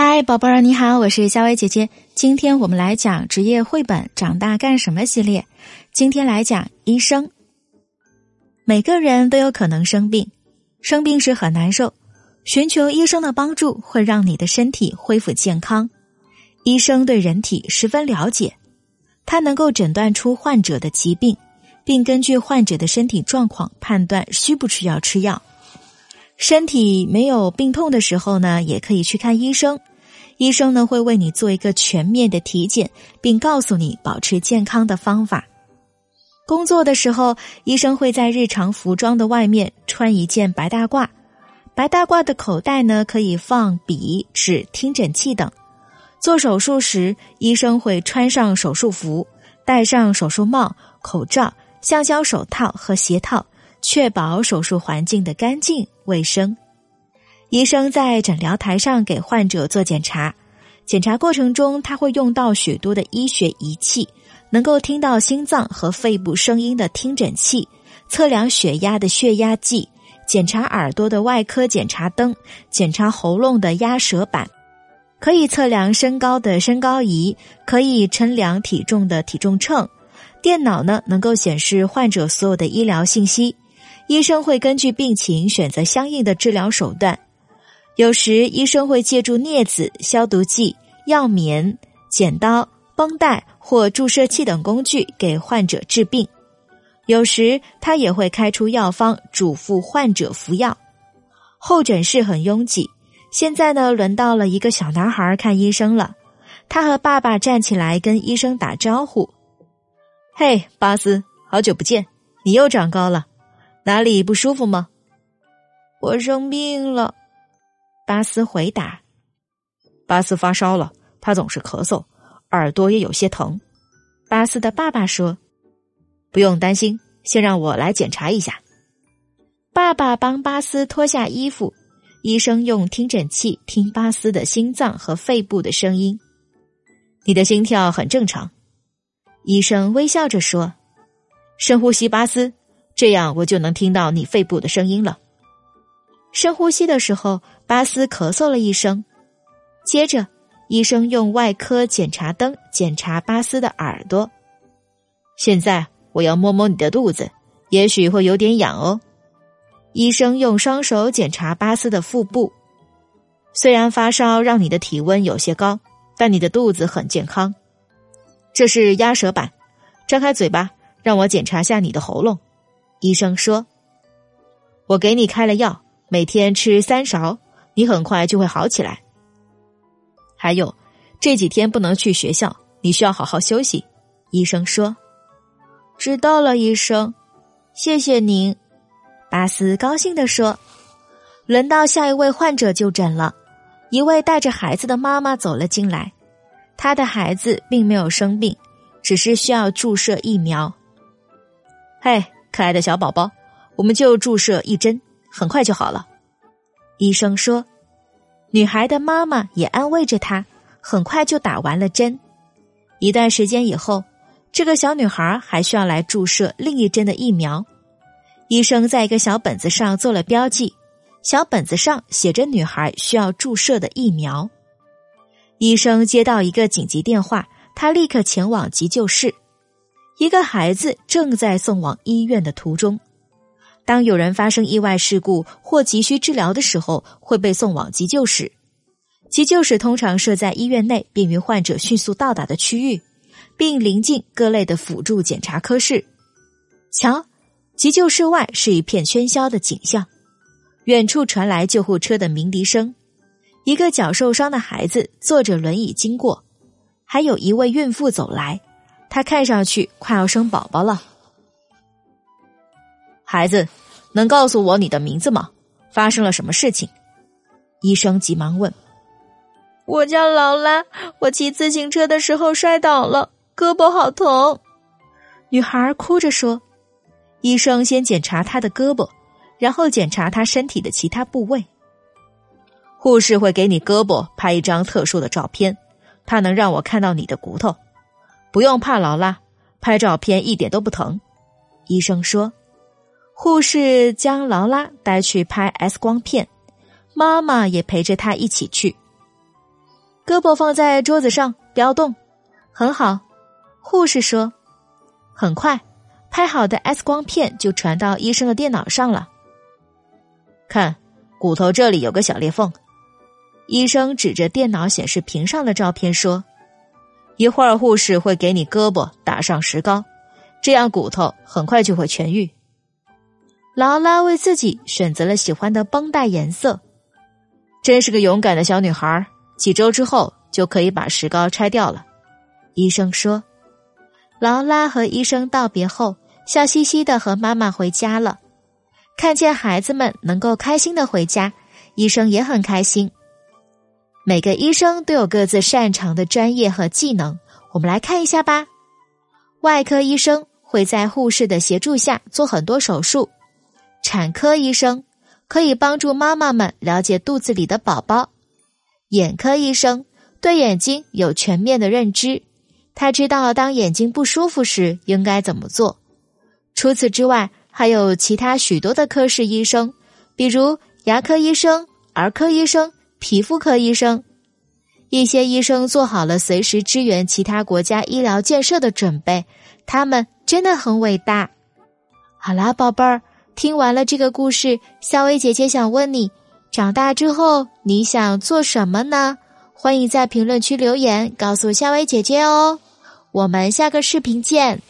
嗨，宝贝儿，你好，我是夏薇姐姐。今天我们来讲职业绘本《长大干什么》系列。今天来讲医生。每个人都有可能生病，生病时很难受，寻求医生的帮助会让你的身体恢复健康。医生对人体十分了解，他能够诊断出患者的疾病，并根据患者的身体状况判断需不需要吃药。身体没有病痛的时候呢，也可以去看医生。医生呢会为你做一个全面的体检，并告诉你保持健康的方法。工作的时候，医生会在日常服装的外面穿一件白大褂。白大褂的口袋呢可以放笔、纸、听诊器等。做手术时，医生会穿上手术服，戴上手术帽、口罩、橡胶手套和鞋套。确保手术环境的干净卫生。医生在诊疗台上给患者做检查，检查过程中他会用到许多的医学仪器，能够听到心脏和肺部声音的听诊器，测量血压的血压计，检查耳朵的外科检查灯，检查喉咙的压舌板，可以测量身高的身高仪，可以称量体重的体重秤。电脑呢能够显示患者所有的医疗信息。医生会根据病情选择相应的治疗手段，有时医生会借助镊子、消毒剂、药棉、剪刀、绷带或注射器等工具给患者治病，有时他也会开出药方，嘱咐患者服药。候诊室很拥挤，现在呢，轮到了一个小男孩看医生了。他和爸爸站起来跟医生打招呼：“嘿，巴斯，好久不见，你又长高了。”哪里不舒服吗？我生病了。巴斯回答。巴斯发烧了，他总是咳嗽，耳朵也有些疼。巴斯的爸爸说：“不用担心，先让我来检查一下。”爸爸帮巴斯脱下衣服，医生用听诊器听巴斯的心脏和肺部的声音。你的心跳很正常，医生微笑着说：“深呼吸，巴斯。”这样我就能听到你肺部的声音了。深呼吸的时候，巴斯咳嗽了一声。接着，医生用外科检查灯检查巴斯的耳朵。现在我要摸摸你的肚子，也许会有点痒哦。医生用双手检查巴斯的腹部。虽然发烧让你的体温有些高，但你的肚子很健康。这是压舌板，张开嘴巴，让我检查下你的喉咙。医生说：“我给你开了药，每天吃三勺，你很快就会好起来。还有，这几天不能去学校，你需要好好休息。”医生说：“知道了，医生，谢谢您。”巴斯高兴地说：“轮到下一位患者就诊了，一位带着孩子的妈妈走了进来，她的孩子并没有生病，只是需要注射疫苗。”嘿。可爱的小宝宝，我们就注射一针，很快就好了。医生说，女孩的妈妈也安慰着她，很快就打完了针。一段时间以后，这个小女孩还需要来注射另一针的疫苗。医生在一个小本子上做了标记，小本子上写着女孩需要注射的疫苗。医生接到一个紧急电话，他立刻前往急救室。一个孩子正在送往医院的途中。当有人发生意外事故或急需治疗的时候，会被送往急救室。急救室通常设在医院内，便于患者迅速到达的区域，并临近各类的辅助检查科室。瞧，急救室外是一片喧嚣的景象，远处传来救护车的鸣笛声。一个脚受伤的孩子坐着轮椅经过，还有一位孕妇走来。她看上去快要生宝宝了。孩子，能告诉我你的名字吗？发生了什么事情？医生急忙问。我叫劳拉，我骑自行车的时候摔倒了，胳膊好疼。女孩哭着说。医生先检查她的胳膊，然后检查她身体的其他部位。护士会给你胳膊拍一张特殊的照片，它能让我看到你的骨头。不用怕，劳拉，拍照片一点都不疼。医生说，护士将劳拉带去拍 X 光片，妈妈也陪着她一起去。胳膊放在桌子上，不要动。很好，护士说。很快，拍好的 X 光片就传到医生的电脑上了。看，骨头这里有个小裂缝。医生指着电脑显示屏上的照片说：“一会儿护士会给你胳膊打上石膏，这样骨头很快就会痊愈。”劳拉为自己选择了喜欢的绷带颜色，真是个勇敢的小女孩。几周之后就可以把石膏拆掉了，医生说。劳拉和医生道别后，笑嘻嘻的和妈妈回家了。看见孩子们能够开心的回家，医生也很开心。每个医生都有各自擅长的专业和技能，我们来看一下吧。外科医生会在护士的协助下做很多手术，产科医生可以帮助妈妈们了解肚子里的宝宝，眼科医生对眼睛有全面的认知。他知道当眼睛不舒服时应该怎么做。除此之外，还有其他许多的科室医生，比如牙科医生、儿科医生、皮肤科医生。一些医生做好了随时支援其他国家医疗建设的准备，他们真的很伟大。好啦，宝贝儿，听完了这个故事，夏薇姐姐想问你：长大之后你想做什么呢？欢迎在评论区留言告诉夏薇姐姐哦。我们下个视频见。